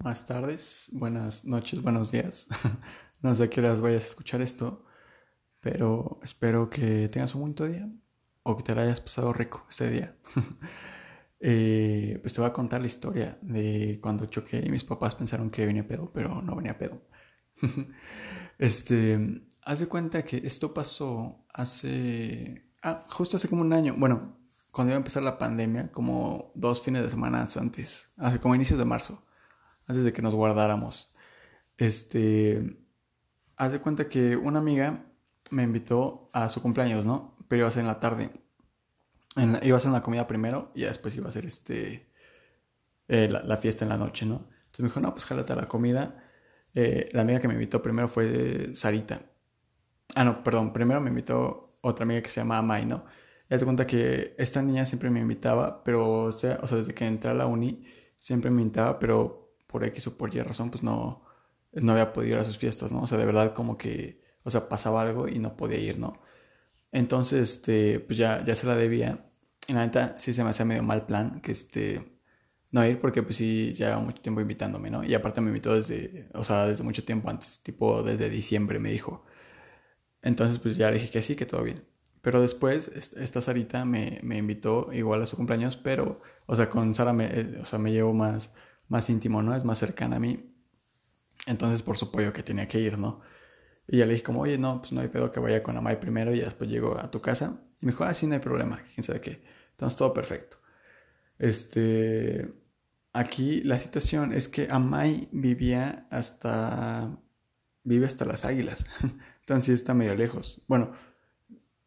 buenas tardes, buenas noches, buenos días. no sé a qué horas vayas a escuchar esto, pero espero que tengas un buen día o que te lo hayas pasado rico este día. Eh, pues te voy a contar la historia de cuando choqué y mis papás pensaron que venía pedo, pero no venía pedo. este, haz de cuenta que esto pasó hace, ah, justo hace como un año. Bueno, cuando iba a empezar la pandemia, como dos fines de semana antes, hace como inicios de marzo, antes de que nos guardáramos. Este, haz de cuenta que una amiga me invitó a su cumpleaños, ¿no? Pero iba a ser en la tarde. iba a ser una comida primero y después iba a ser este, eh, la, fiesta en la noche, ¿no? Entonces me dijo, no, pues jálate a la comida. Eh, la amiga que me invitó primero fue Sarita. Ah, no, perdón, primero me invitó otra amiga que se llama Amay, ¿no? Y de cuenta que esta niña siempre me invitaba, pero, o sea, o sea, desde que entré a la uni, siempre me invitaba, pero por X o por Y razón, pues no, no había podido ir a sus fiestas, ¿no? O sea, de verdad como que, o sea, pasaba algo y no podía ir, ¿no? Entonces, este, pues ya, ya se la debía. Y la neta, sí se me hacía medio mal plan que, este, no ir porque pues sí, ya mucho tiempo invitándome, ¿no? Y aparte me invitó desde, o sea, desde mucho tiempo antes, tipo desde diciembre me dijo. Entonces, pues ya le dije que sí, que todo bien. Pero después, esta Sarita me, me, invitó igual a su cumpleaños, pero, o sea, con Sara me, eh, o sea, me llevo más, más íntimo, ¿no? Es más cercana a mí. Entonces, por su pollo que tenía que ir, ¿no? Y ya le dije como, oye, no, pues no hay pedo que vaya con Amay primero y después llego a tu casa. Y me dijo, ah, sí, no hay problema, quién sabe qué. Entonces, todo perfecto. Este, aquí la situación es que Amay vivía hasta, vive hasta las águilas. Entonces, está medio lejos. Bueno,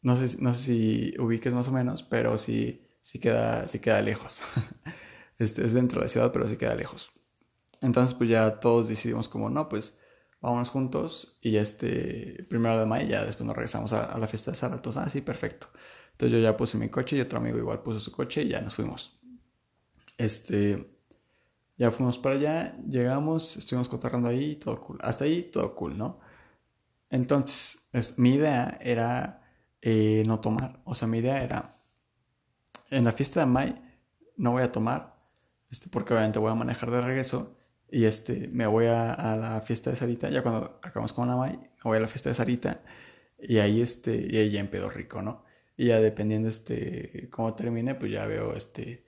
no sé, no sé si ubiques más o menos, pero sí, sí, queda, sí queda lejos. este, es dentro de la ciudad, pero sí queda lejos. Entonces, pues ya todos decidimos como, no, pues vámonos juntos y este, primero de mayo, ya después nos regresamos a, la fiesta de Sara. Entonces, ah, sí, perfecto. Entonces yo ya puse mi coche y otro amigo igual puso su coche y ya nos fuimos. Este, ya fuimos para allá, llegamos, estuvimos cotorrando ahí, todo cool. Hasta ahí, todo cool, ¿no? Entonces, es, mi idea era eh, no tomar. O sea, mi idea era, en la fiesta de May no voy a tomar, este, porque obviamente voy a manejar de regreso y este, me voy a, la fiesta de Sarita, ya cuando acabamos con la me voy a la fiesta de Sarita y ahí, este, y ahí ya empedo rico, ¿no? Y ya dependiendo, este, cómo termine, pues ya veo, este,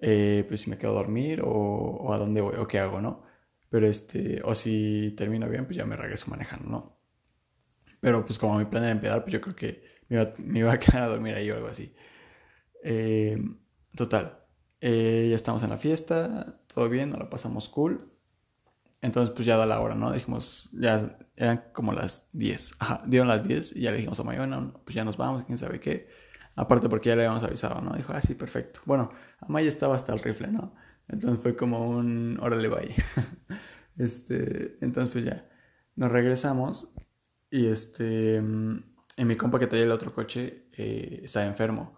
eh, pues si me quedo a dormir o, o, a dónde voy o qué hago, ¿no? Pero este, o si termino bien, pues ya me regreso manejando, ¿no? Pero pues como mi plan era empedar, pues yo creo que me iba, a quedar a dormir ahí o algo así. Eh, total, eh, ya estamos en la fiesta, todo bien, nos la pasamos cool. Entonces, pues ya da la hora, ¿no? Dijimos, ya eran como las 10. Ajá, dieron las 10 y ya le dijimos a Maya, pues ya nos vamos, quién sabe qué. Aparte porque ya le habíamos avisado, ¿no? Dijo, ah, sí, perfecto. Bueno, a Maya estaba hasta el rifle, ¿no? Entonces fue como un, órale, bye. este, entonces pues ya, nos regresamos y este y mi compa que traía el otro coche eh, estaba enfermo.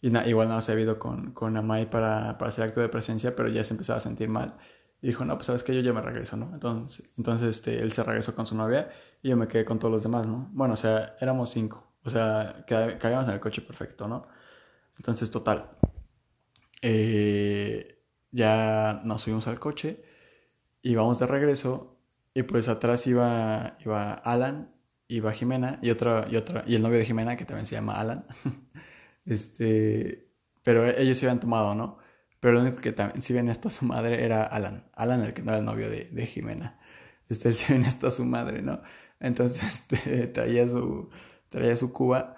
Y igual no se había ido con, con Amai para, para hacer acto de presencia, pero ya se empezaba a sentir mal. Y dijo, no, pues sabes que yo ya me regreso, ¿no? Entonces, entonces este, él se regresó con su novia y yo me quedé con todos los demás, ¿no? Bueno, o sea, éramos cinco. O sea, cabíamos en el coche perfecto, ¿no? Entonces, total. Eh, ya nos subimos al coche y vamos de regreso y pues atrás iba, iba Alan iba Jimena y otra, y otra, y el novio de Jimena, que también se llama Alan. este, pero ellos se habían tomado, ¿no? Pero lo único que también si venía hasta su madre era Alan. Alan, el que no era el novio de, de Jimena. Este, él sí venía hasta su madre, ¿no? Entonces, este, traía su, traía su cuba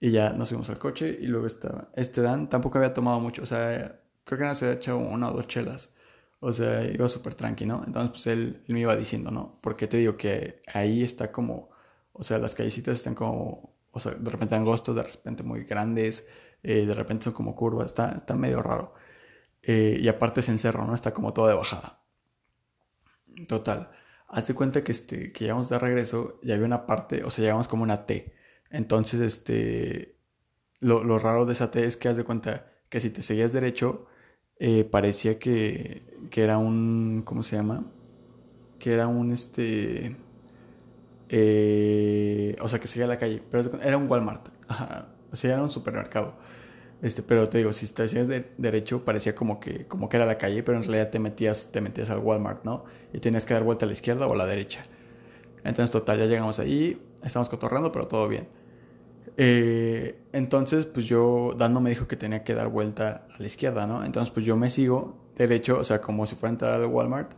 y ya nos fuimos al coche y luego estaba, este Dan tampoco había tomado mucho, o sea, creo que no se había echado una o dos chelas. O sea, iba súper tranqui, ¿no? Entonces, pues él, me iba diciendo, ¿no? Porque te digo que ahí está como o sea, las callecitas están como, o sea, de repente angostas, de repente muy grandes, eh, de repente son como curvas, está, está medio raro. Eh, y aparte es en cerro, ¿no? Está como todo de bajada. Total. Hazte cuenta que, este, que llegamos de regreso y había una parte, o sea, llegamos como una T. Entonces, este, lo, lo raro de esa T es que haz de cuenta que si te seguías derecho, eh, parecía que, que era un, ¿cómo se llama? Que era un, este, eh, o sea, que seguía la calle, pero era un Walmart, o sea, era un supermercado. Este, pero te digo, si te hacías de derecho, parecía como que, como que era la calle, pero en realidad te metías, te metías al Walmart, ¿no? Y tenías que dar vuelta a la izquierda o a la derecha. Entonces, total, ya llegamos ahí, estamos cotorrando, pero todo bien. Eh, entonces, pues yo, Dano me dijo que tenía que dar vuelta a la izquierda, ¿no? Entonces, pues yo me sigo derecho, o sea, como si fuera a entrar al Walmart.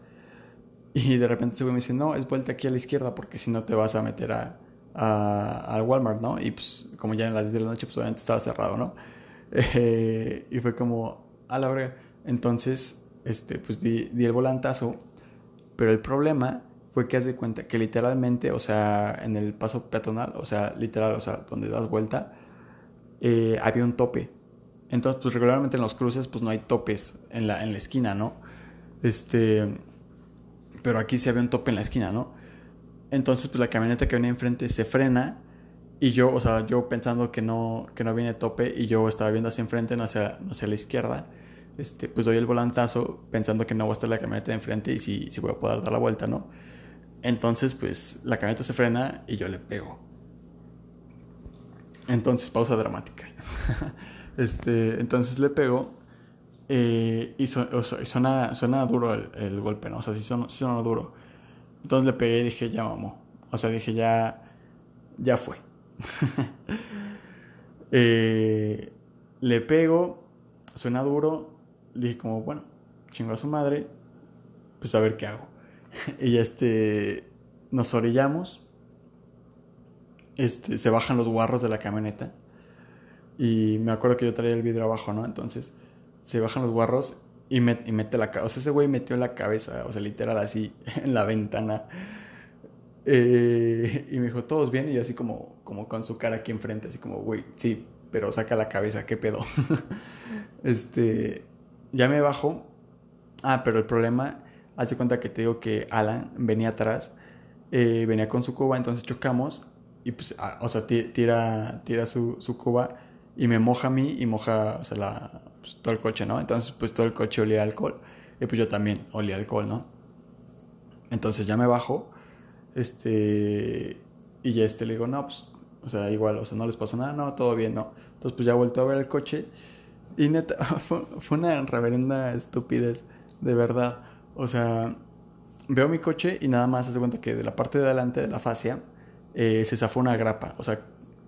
Y de repente se me dice, no, es vuelta aquí a la izquierda porque si no te vas a meter a, al Walmart, ¿no? Y pues como ya en las 10 de la noche, pues obviamente estaba cerrado, ¿no? Eh, y fue como, a la verdad Entonces, este, pues di, el volantazo. Pero el problema fue que haz de cuenta que literalmente, o sea, en el paso peatonal, o sea, literal, o sea, donde das vuelta, eh, había un tope. Entonces, pues regularmente en los cruces, pues no hay topes en la, en la esquina, ¿no? Este, pero aquí sí había un tope en la esquina, ¿no? Entonces, pues la camioneta que venía enfrente se frena y yo, o sea, yo pensando que no, que no viene tope y yo estaba viendo hacia enfrente, no hacia, hacia la izquierda, este, pues doy el volantazo pensando que no va a estar la camioneta de enfrente y si, si voy a poder dar la vuelta, ¿no? Entonces, pues la camioneta se frena y yo le pego. Entonces, pausa dramática. este, entonces le pego eh, y, suena, suena duro el, golpe, ¿no? O sea, sí suena, sí suena duro. Entonces le pegué y dije, ya mamó. O sea, dije, ya, ya fue. Eh, le pego, suena duro, dije como, bueno, chingo a su madre, pues a ver qué hago. y este, nos orillamos, este, se bajan los guarros de la camioneta y me acuerdo que yo traía el vidrio abajo, ¿no? Entonces se bajan los guarros y, y mete la cabeza, o sea, ese güey metió la cabeza, o sea, literal así, en la ventana eh, y me dijo, ¿todos bien? Y así como, como con su cara aquí enfrente, así como, güey, sí, pero saca la cabeza, ¿qué pedo? este, ya me bajo. Ah, pero el problema, hace cuenta que te digo que Alan venía atrás, eh, venía con su cuba, entonces chocamos y pues, ah, o sea, tira, tira su, su, cuba y me moja a mí y moja, o sea, la, pues, todo el coche, ¿no? Entonces, pues todo el coche olía alcohol y pues yo también olía alcohol, ¿no? Entonces ya me bajo este, y ya este le digo, no, pues, o sea, igual, o sea, no les pasó nada, no, todo bien, no. Entonces, pues ya vuelto a ver el coche y neta, fue, una reverenda estupidez, de verdad. O sea, veo mi coche y nada más se cuenta que de la parte de adelante de la fascia eh, se zafó una grapa, o sea,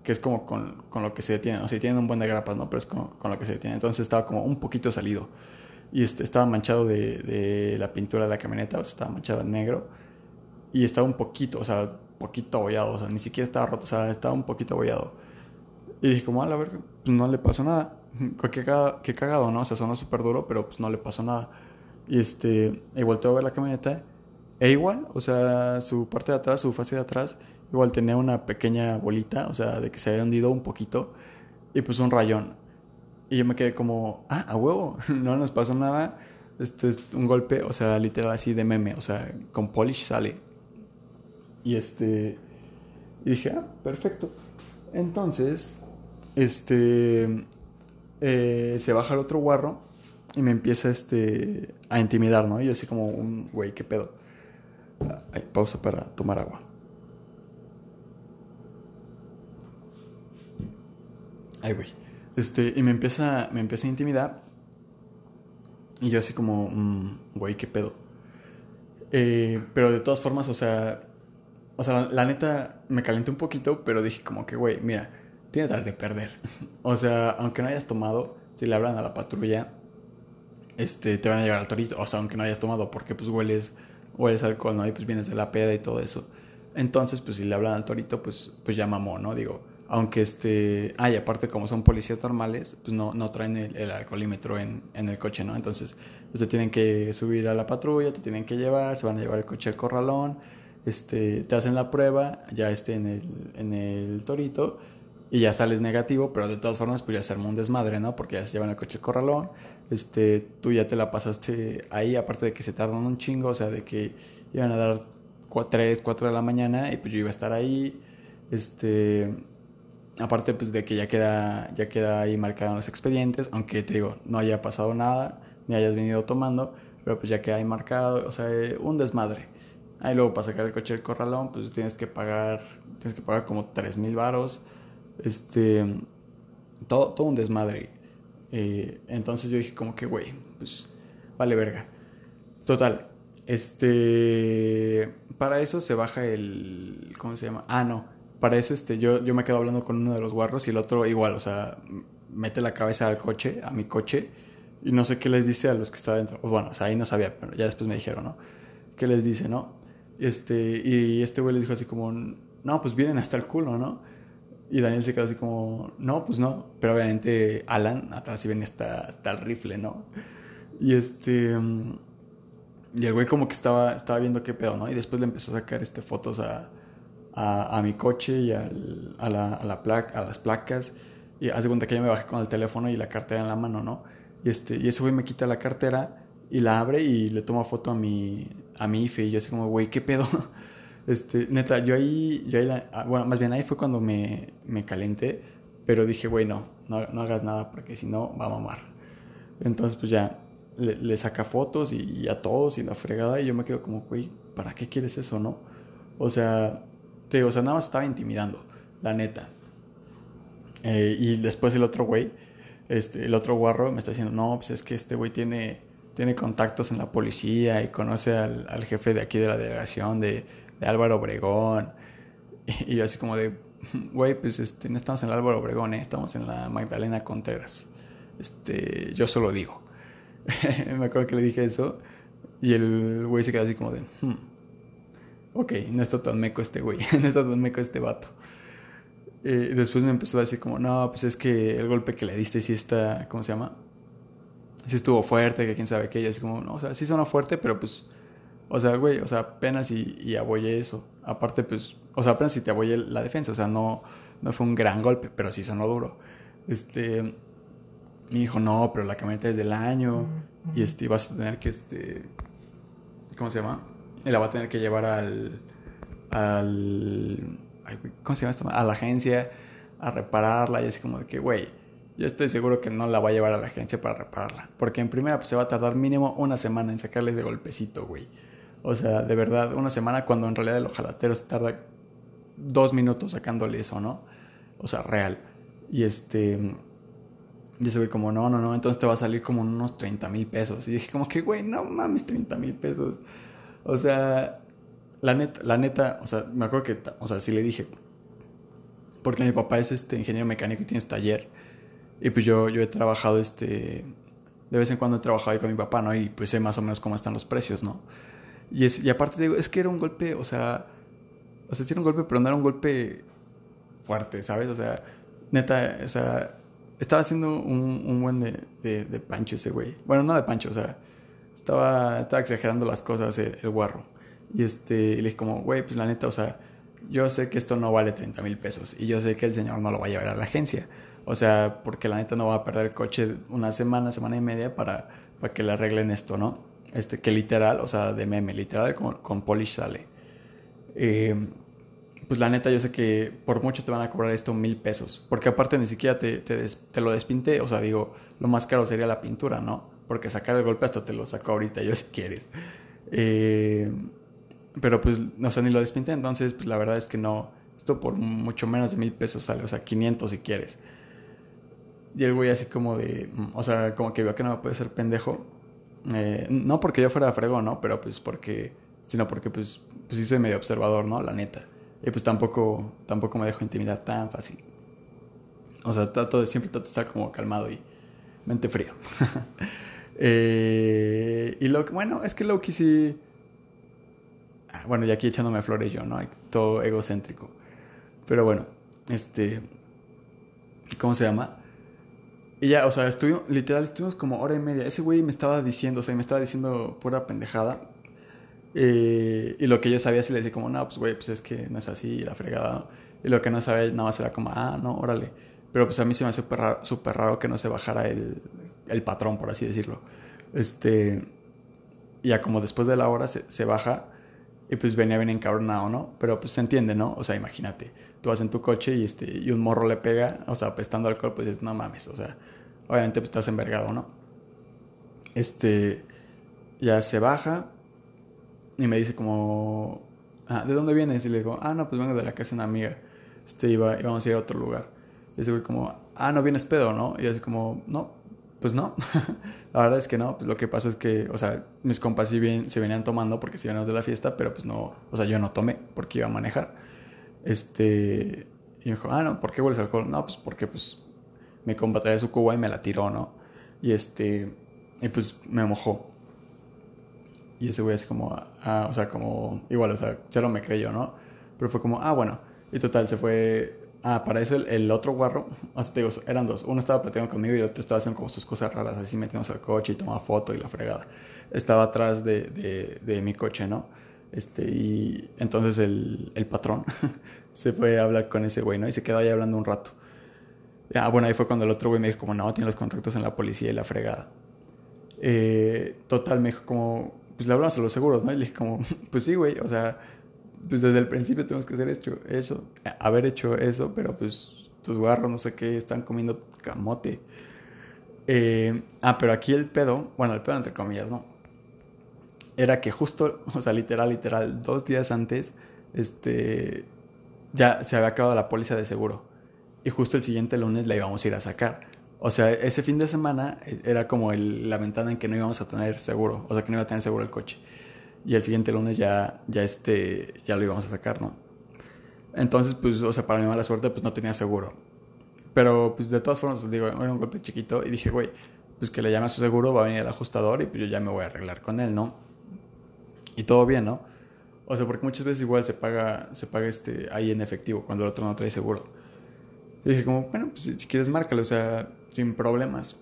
que es como con, con, lo que se detiene, o sea, tienen un buen de grapas, ¿no? Pero es con, con, lo que se detiene. Entonces estaba como un poquito salido y este, estaba manchado de, de la pintura de la camioneta, o sea, estaba manchado en negro y estaba un poquito, o sea, poquito abollado, o sea, ni siquiera estaba roto, o sea, estaba un poquito abollado. Y dije, como, a la pues no le pasó nada. Qué cagado, qué cagado, ¿no? O sea, sonó súper duro, pero pues no le pasó nada. Y este, y volteó a ver la camioneta, e igual, o sea, su parte de atrás, su fase de atrás, igual tenía una pequeña bolita, o sea, de que se había hundido un poquito, y pues un rayón. Y yo me quedé como, ah, a huevo, no nos pasó nada. Este es un golpe, o sea, literal así de meme, o sea, con polish sale. Y este. Y dije, ah, perfecto. Entonces, este. Eh, se baja el otro guarro y me empieza este, a intimidar, ¿no? Y yo así como un güey, ¿qué pedo? Pausa para tomar agua. Ay, güey. Este, y me empieza, me empieza a intimidar. Y yo así como, güey, ¿qué pedo? Eh, pero de todas formas, o sea, o sea, la neta me calenté un poquito, pero dije como que, güey, mira, tienes las de perder. o sea, aunque no hayas tomado, si le hablan a la patrulla, este, te van a llevar al torito. O sea, aunque no hayas tomado, porque pues hueles, hueles alcohol, ¿no? Y pues vienes de la peda y todo eso. Entonces, pues si le hablan al torito, pues, pues ya mamó, ¿no? Digo, aunque este... Ah, y aparte como son policías normales, pues no, no traen el, alcoholímetro en, en, el coche, ¿no? Entonces, pues tienen que subir a la patrulla, te tienen que llevar, se van a llevar el coche al corralón este, te hacen la prueba, ya esté en el, en el torito, y ya sales negativo, pero de todas formas, pues ya se armó un desmadre, ¿no? Porque ya se llevan el coche corralón, este, tú ya te la pasaste ahí, aparte de que se tardan un chingo, o sea, de que iban a dar 3, 4 de la mañana, y pues yo iba a estar ahí, este, aparte pues de que ya queda, ya queda ahí marcado en los expedientes, aunque te digo, no haya pasado nada, ni hayas venido tomando, pero pues ya queda ahí marcado, o sea, un desmadre. Ahí luego para sacar el coche del corralón, pues tienes que pagar, tienes que pagar como tres mil varos. Este, todo, todo un desmadre. Eh, entonces yo dije como que, güey, pues vale verga. Total, este, para eso se baja el, ¿cómo se llama? Ah, no, para eso este, yo, yo me quedo hablando con uno de los guarros y el otro igual, o sea, mete la cabeza al coche, a mi coche, y no sé qué les dice a los que está dentro. Bueno, o sea, ahí no sabía, pero ya después me dijeron, ¿no? ¿Qué les dice, no? Este, y este güey les dijo así como, no, pues vienen hasta el culo, ¿no? Y Daniel se quedó así como, no, pues no. Pero obviamente Alan atrás sí venía hasta, hasta el rifle, ¿no? Y este... Y el güey como que estaba, estaba viendo qué pedo, ¿no? Y después le empezó a sacar este, fotos a, a, mi coche y a, la, a, la las placas. Y hace cuenta que yo me bajé con el teléfono y la cartera en la mano, ¿no? Y, este, y ese güey me quita la cartera y la abre y le toma foto a mi, a mi IFE. Y yo así como, güey, ¿qué pedo? Este, neta, yo ahí, yo ahí ah, bueno, más bien ahí fue cuando me, me calenté, pero dije, güey, no, no, hagas nada porque si no va a mamar. Entonces, pues ya, le, saca fotos y, a todos y la fregada y yo me quedo como, güey, ¿para qué quieres eso, no? O sea, o sea, nada más estaba intimidando, la neta. Eh, y después el otro güey, este, el otro guarro me está diciendo, no, pues es que este güey tiene, tiene contactos en la policía y conoce al, al jefe de aquí de la delegación de de Álvaro Obregón. Y, yo así como de, güey, pues este, no estamos en el Álvaro Obregón, ¿eh? estamos en la Magdalena Contreras. Este, yo solo digo. Me acuerdo que le dije eso y el güey se quedó así como de, hmm, ok, no está tan meco este güey, no está tan meco este vato. Y después me empezó a decir como, no, pues es que el golpe que le diste sí está, ¿cómo se llama? Sí estuvo fuerte, que quién sabe qué. Y así como, no, o sea, sí sonó fuerte, pero pues o sea, güey, o sea, apenas y, y abollé eso. Aparte, pues, o sea, apenas si te abollé la defensa. O sea, no, no fue un gran golpe, pero sí sonó duro. Este, me dijo, no, pero la camioneta es del año y este, vas a tener que, este, ¿cómo se llama? Y la va a tener que llevar al, al, ¿cómo se llama esta? A la agencia a repararla y así como de que, güey, yo estoy seguro que no la va a llevar a la agencia para repararla. Porque en primera, pues se va a tardar mínimo una semana en sacarle ese golpecito, güey. O sea, de verdad, una semana cuando en realidad el ojalatero se tarda dos minutos sacándole eso, ¿no? O sea, real. Y este. Y ese güey, como, no, no, no, entonces te va a salir como unos 30 mil pesos. Y dije, como que, güey, no mames, 30 mil pesos. O sea, la neta, la neta, o sea, me acuerdo que, o sea, sí le dije, porque mi papá es este ingeniero mecánico y tiene su taller. Y pues yo, yo he trabajado, este, de vez en cuando he trabajado ahí con mi papá, ¿no? Y pues sé más o menos cómo están los precios, ¿no? Y, es, y aparte digo, es que era un golpe, o sea, o sea, sí era un golpe, pero no era un golpe fuerte, ¿sabes? O sea, neta, o sea, estaba haciendo un, un buen de, de, pancho ese güey. Bueno, no de pancho, o sea, estaba, exagerando las cosas el, guarro. Y este, le dije como, güey, pues la neta, o sea, yo sé que esto no vale 30 mil pesos y yo sé que el señor no lo va a llevar a la agencia. O sea, porque la neta no va a perder el coche una semana, semana y media para, para que le arreglen esto, ¿no? Este, que literal, o sea, de meme, literal, con, con Polish sale. Eh, pues la neta, yo sé que por mucho te van a cobrar esto mil pesos. Porque aparte ni siquiera te, te, lo despinté. O sea, digo, lo más caro sería la pintura, ¿no? Porque sacar el golpe hasta te lo saco ahorita yo si quieres. Eh, pero pues, no sé, ni lo despinté. Entonces, pues la verdad es que no. Esto por mucho menos de mil pesos sale. O sea, 500 si quieres. Y el güey así como de... O sea, como que veo que no me puede ser pendejo eh, no porque yo fuera fregón, ¿no? Pero pues porque, sino porque pues, pues sí soy medio observador, ¿no? La neta. Y pues tampoco, tampoco me dejo intimidar tan fácil. O sea, trato de, siempre trato de estar como calmado y mente frío. eh, y lo bueno, es que Loki sí... Ah, bueno, ya aquí echándome flores yo, ¿no? Todo egocéntrico. Pero bueno, este... ¿Cómo se llama? Y ya, o sea, estuvimos, literal, estuvimos como hora y media. Ese güey me estaba diciendo, o sea, me estaba diciendo pura pendejada. Eh, y lo que yo sabía, sí le decía como, no, pues güey, pues es que no es así, la fregada. Y lo que no sabía, nada más era como, ah, no, órale. Pero pues a mí se me hace súper raro, raro que no se bajara el, el, patrón, por así decirlo. Este, ya como después de la hora se, baja y pues venía bien encabronado, ¿no? Pero pues se entiende, ¿no? O sea, imagínate, tú vas en tu coche y, este, y un morro le pega, o sea, apestando alcohol, pues dices, no mames, o sea, obviamente pues estás envergado, ¿no? Este, ya se baja y me dice como, ah, ¿de dónde vienes? Y le digo, ah, no, pues vengo de la casa de una amiga, este, iba, íbamos a ir a otro lugar. Y dice, güey, como, ah, no vienes pedo, ¿no? Y así como, no, pues no, la verdad es que no, pues lo que pasa es que, o sea, mis compas sí bien, se venían tomando porque sí veníamos de la fiesta, pero pues no, o sea, yo no tomé porque iba a manejar. Este, y me dijo, ah, no, ¿por qué hueles alcohol? No, pues porque pues mi compa traía su cuba y me la tiró, ¿no? Y este, y pues me mojó. Y ese güey así como, ah, o sea, como, igual, o sea, cero me creyó, ¿no? Pero fue como, ah, bueno. Y total, se fue Ah, para eso el, otro guarro, te digo, eran dos. Uno estaba platicando conmigo y el otro estaba haciendo como sus cosas raras, así metiéndose al coche y tomaba foto y la fregada. Estaba atrás de, de, de mi coche, ¿no? Este, y entonces el, el patrón se fue a hablar con ese güey, ¿no? Y se quedó ahí hablando un rato. Ah, bueno, ahí fue cuando el otro güey me dijo como, no, tiene los contactos en la policía y la fregada. Eh, total, me dijo como, pues le hablamos a los seguros, ¿no? Y le dije como, pues sí, güey, o sea pues desde el principio tenemos que hacer esto, eso, haber hecho eso, pero pues tus guarros, no sé qué, están comiendo camote. Eh, ah, pero aquí el pedo, bueno, el pedo entre comillas, ¿no? Era que justo, o sea, literal, literal, dos días antes, este, ya se había acabado la póliza de seguro. Y justo el siguiente lunes la íbamos a ir a sacar. O sea, ese fin de semana eh, era como el, la ventana en que no íbamos a tener seguro, o sea, que no iba a tener seguro el coche y el siguiente lunes ya, ya, este, ya lo íbamos a sacar, ¿no? Entonces, pues, o sea, para mi mala suerte, pues no tenía seguro. Pero, pues, de todas formas, digo, era un golpe chiquito y dije, güey, pues que le llame a su seguro, va a venir el ajustador y pues yo ya me voy a arreglar con él, ¿no? Y todo bien, ¿no? O sea, porque muchas veces igual se paga, se paga este, ahí en efectivo cuando el otro no trae seguro. Y dije como, bueno, pues si, quieres márcalo, o sea, sin problemas.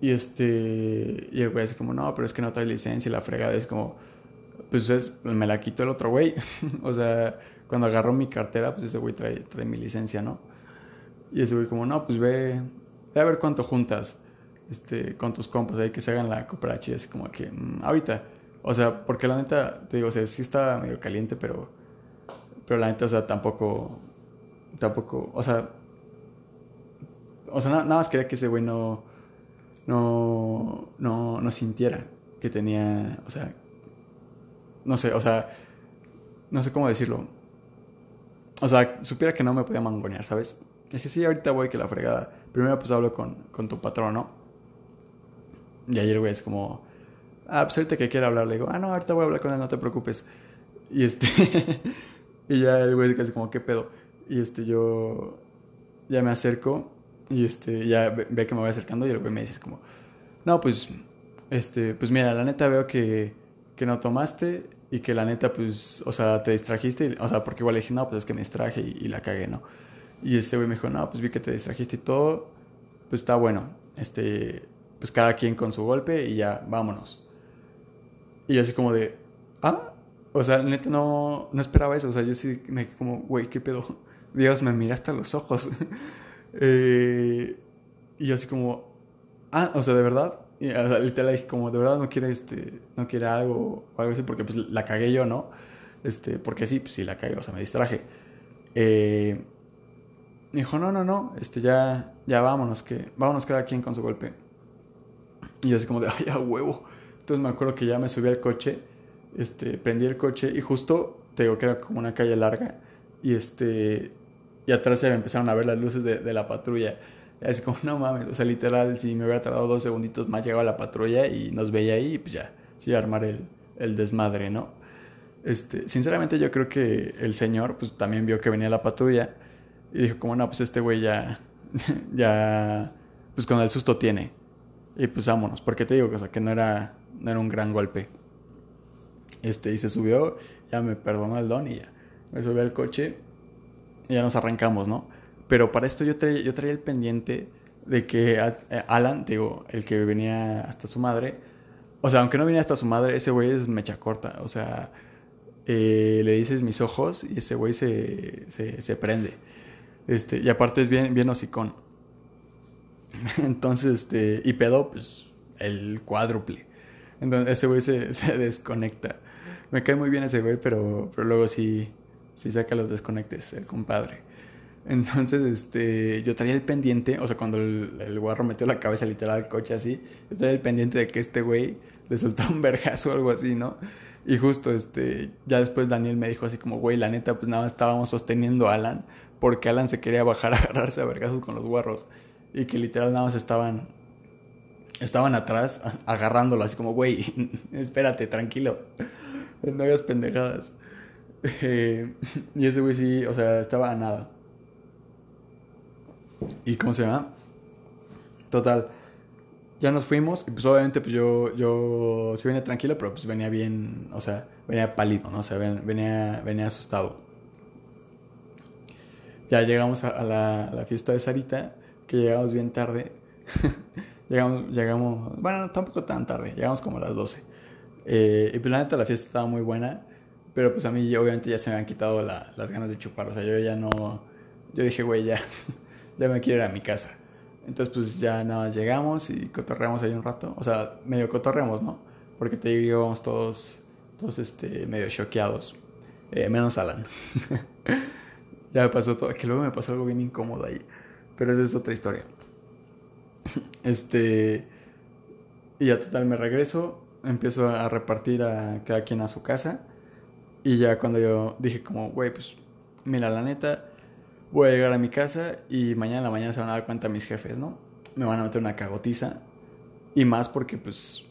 Y este, y el güey así como, no, pero es que no trae licencia y la fregada es como, pues es, me la quitó el otro güey. o sea, cuando agarró mi cartera, pues ese güey trae, trae mi licencia, ¿no? Y ese güey como, no, pues ve, ve a ver cuánto juntas este, con tus compas ahí que se hagan la cooperativa. Así como que, mm, ahorita. O sea, porque la neta, te digo, o sea, sí estaba medio caliente, pero, pero la neta, o sea, tampoco, tampoco, o sea, o sea, nada, más quería que ese güey no, no, no, no sintiera que tenía, o sea, no sé, o sea, no sé cómo decirlo. O sea, supiera que no me podía mangonear, ¿sabes? dije, sí, ahorita voy que la fregada. Primero pues hablo con, con tu patrón, ¿no? Y ayer, güey, es como, ah, pues ahorita que quiera hablar, le digo, ah, no, ahorita voy a hablar con él, no te preocupes. Y este, y ya el güey casi como, ¿qué pedo? Y este, yo ya me acerco y este, ya ve, que me voy acercando y el güey me dice como, no, pues, este, pues mira, la neta veo que que no tomaste y que la neta, pues, o sea, te distrajiste, o sea, porque igual le dije, no, pues es que me distraje y, la cagué, ¿no? Y ese güey me dijo, no, pues vi que te distrajiste y todo, pues está bueno, este, pues cada quien con su golpe y ya, vámonos. Y así como de, ah, o sea, neta no, no esperaba eso, o sea, yo sí me como, güey, ¿qué pedo? Dios, me mira hasta los ojos. eh, y así como, ah, o sea, de verdad, y, o sea, literal dije como, de verdad no quiere, este, no quiere algo o algo así, porque pues la cagué yo, ¿no? Este, porque sí, pues sí la cagué, o sea, me distraje. Eh, me dijo, no, no, no, este, ya, ya vámonos, que, vámonos cada quien con su golpe. Y yo así como de, ay, a huevo. Entonces me acuerdo que ya me subí al coche, este, prendí el coche y justo, te digo que era como una calle larga, y este, y atrás se me empezaron a ver las luces de, de la patrulla. Es como, no mames, o sea, literal, si me hubiera tardado dos segunditos más, llegaba la patrulla y nos veía ahí, pues ya, sí, armar el, el desmadre, ¿no? Este, sinceramente yo creo que el señor, pues también vio que venía la patrulla y dijo como, no, pues este güey ya, ya, pues con el susto tiene. Y pues vámonos, porque te digo, o sea, que no era, no era un gran golpe. Este, y se subió, ya me perdonó el don y ya, me subió al coche y ya nos arrancamos, ¿no? Pero para esto yo traía, yo traía el pendiente de que eh, Alan, digo, el que venía hasta su madre, o sea, aunque no venía hasta su madre, ese güey es mecha corta, o sea, eh, le dices mis ojos y ese güey se, se, prende. Este, y aparte es bien, bien hocicón. Entonces, este, y pedo, pues, el cuádruple. Entonces, ese güey se, se, desconecta. Me cae muy bien ese güey, pero, pero luego sí, sí saca los desconectes, el compadre. Entonces, este, yo traía el pendiente, o sea, cuando el, guarro metió la cabeza literal al coche así, yo traía el pendiente de que este güey le soltó un vergazo o algo así, ¿no? Y justo, este, ya después Daniel me dijo así como, güey, la neta, pues nada estábamos sosteniendo a Alan, porque Alan se quería bajar a agarrarse a vergazos con los guarros, y que literal nada más estaban estaban atrás agarrándolo así como, güey, espérate, tranquilo, no hagas pendejadas. Eh, y ese güey sí, o sea, estaba a nada. ¿Y cómo se llama? Total. Ya nos fuimos y pues obviamente pues yo, yo sí venía tranquilo, pero pues venía bien, o sea, venía pálido, ¿no? O sea, venía, venía asustado. Ya llegamos a, la, la, fiesta de Sarita, que llegamos bien tarde. llegamos, llegamos, bueno, tampoco tan tarde, llegamos como a las 12. Eh, y pues la neta la fiesta estaba muy buena, pero pues a mí obviamente ya se me han quitado las ganas de chupar, o sea, yo ya no, yo dije, güey, ya, ya me quiero ir a mi casa. Entonces, pues ya nada más llegamos y cotorreamos ahí un rato. O sea, medio cotorreamos, ¿no? Porque te digo, íbamos todos, todos este, medio choqueados. Eh, menos Alan. ya me pasó todo. Que luego me pasó algo bien incómodo ahí. Pero esa es otra historia. Este. Y ya total, me regreso. Empiezo a repartir a cada quien a su casa. Y ya cuando yo dije, como, güey, pues, mira, la neta voy a llegar a mi casa y mañana en la mañana se van a dar cuenta mis jefes, ¿no? Me van a meter una cagotiza. Y más porque, pues,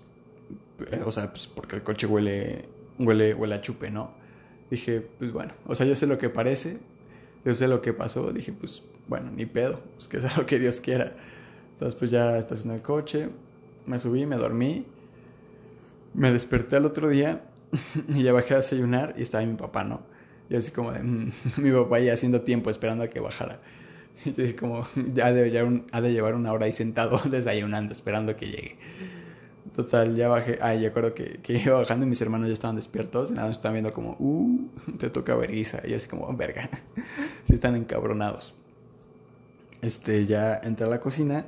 eh, o sea, pues porque el coche huele, huele, huele a chupe, ¿no? Dije, pues bueno, o sea, yo sé lo que parece, yo sé lo que pasó. Dije, pues bueno, ni pedo, pues que sea lo que Dios quiera. Entonces, pues ya estacioné el coche, me subí, me dormí, me desperté al otro día y ya bajé a desayunar y estaba mi papá, ¿no? Y así como de, mm, mi papá ya haciendo tiempo esperando a que bajara. Y yo dije como, ha de, llevar ha de llevar una hora ahí sentado desayunando, esperando que llegue. Total, ya bajé. Ay, yo acuerdo que, que iba bajando y mis hermanos ya estaban despiertos. Y nada, estaban viendo como, uh, te toca vergüenza. Y así como, verga. sí están encabronados. Este, ya entré a la cocina.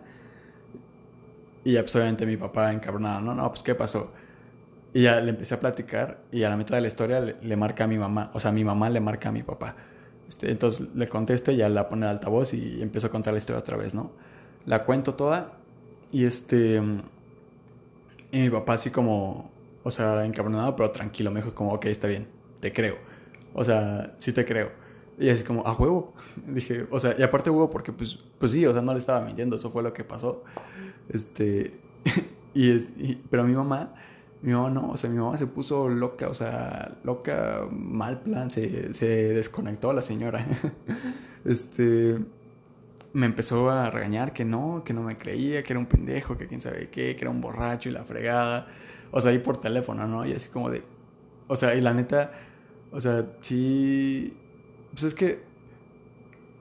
Y ya, pues, mi papá encabronado, no, no, pues, ¿qué pasó? Y ya le empecé a platicar y a la mitad de la historia le, marca a mi mamá, o sea, mi mamá le marca a mi papá. Este, entonces le contesta y ya la pone de altavoz y empiezo a contar la historia otra vez, ¿no? La cuento toda y este... Y mi papá así como, o sea, encabronado, pero tranquilo, me dijo como, ok, está bien, te creo. O sea, sí te creo. Y así como, a huevo. Dije, o sea, y aparte huevo porque pues, pues sí, o sea, no le estaba mintiendo, eso fue lo que pasó. Este, y es, pero mi mamá mi mamá no, o sea, mi mamá se puso loca, o sea, loca, mal plan, se, se desconectó la señora. este, me empezó a regañar que no, que no me creía, que era un pendejo, que quién sabe qué, que era un borracho y la fregada. O sea, ahí por teléfono, ¿no? Y así como de, o sea, y la neta, o sea, sí, pues es que,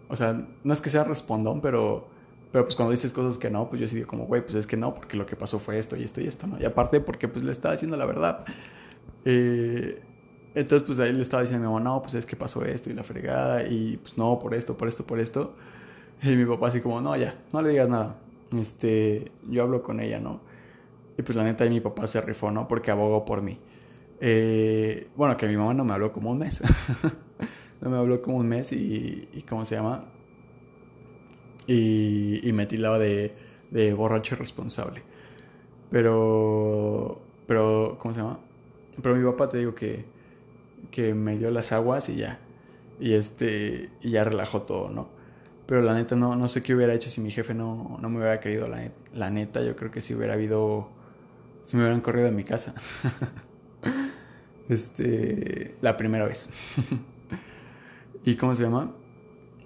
o sea, no es que sea respondón, pero pero pues cuando dices cosas que no, pues yo sí digo como, güey, pues es que no, porque lo que pasó fue esto y esto y esto, ¿no? Y aparte porque pues le estaba diciendo la verdad. Eh, entonces pues ahí le estaba diciendo a mi mamá, no, pues es que pasó esto y la fregada y pues no, por esto, por esto, por esto. Y mi papá así como, no, ya, no le digas nada. Este, yo hablo con ella, ¿no? Y pues la neta ahí mi papá se rifó, ¿no? Porque abogó por mí. Eh, bueno, que mi mamá no me habló como un mes. no me habló como un mes y, y ¿cómo se llama? Y, y me tildaba de, de borracho responsable. Pero, pero, ¿cómo se llama? Pero mi papá te digo que, que me dio las aguas y ya. Y este, y ya relajó todo, ¿no? Pero la neta no, no sé qué hubiera hecho si mi jefe no, no me hubiera querido, la, la neta. Yo creo que si hubiera habido, si me hubieran corrido de mi casa. este, la primera vez. ¿Y cómo se llama?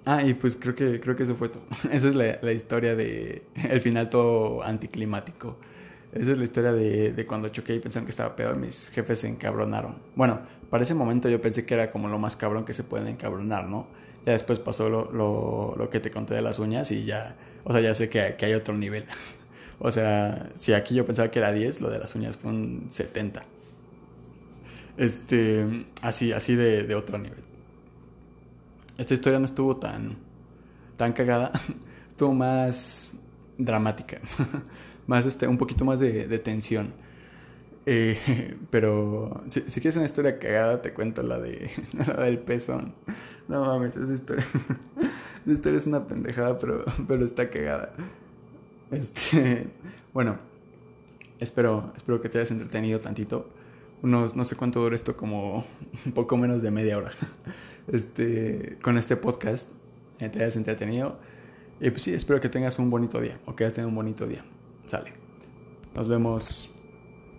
Ah, y pues creo que, creo que eso fue todo. Esa es la, la historia de el final todo anticlimático. Esa es la historia de, de cuando choqué y pensaron que estaba peor, mis jefes se encabronaron. Bueno, para ese momento yo pensé que era como lo más cabrón que se pueden encabronar, ¿no? Ya después pasó lo, lo, lo que te conté de las uñas y ya, o sea, ya sé que, que hay otro nivel. o sea, si aquí yo pensaba que era 10, lo de las uñas fue un 70. Este, así, así de, de otro nivel esta historia no estuvo tan, tan cagada, estuvo más dramática, más este, un poquito más de, tensión. Eh, pero si, si, quieres una historia cagada, te cuento la, de, la del pezón. No mames, esa historia, esa historia es una pendejada, pero, pero está cagada. Este, bueno, espero, espero que te hayas entretenido tantito. Unos, no sé cuánto dura esto, como un poco menos de media hora este, con este podcast eh, te hayas entretenido. Y pues sí, espero que tengas un bonito día o que hayas tenido un bonito día. Sale. Nos vemos.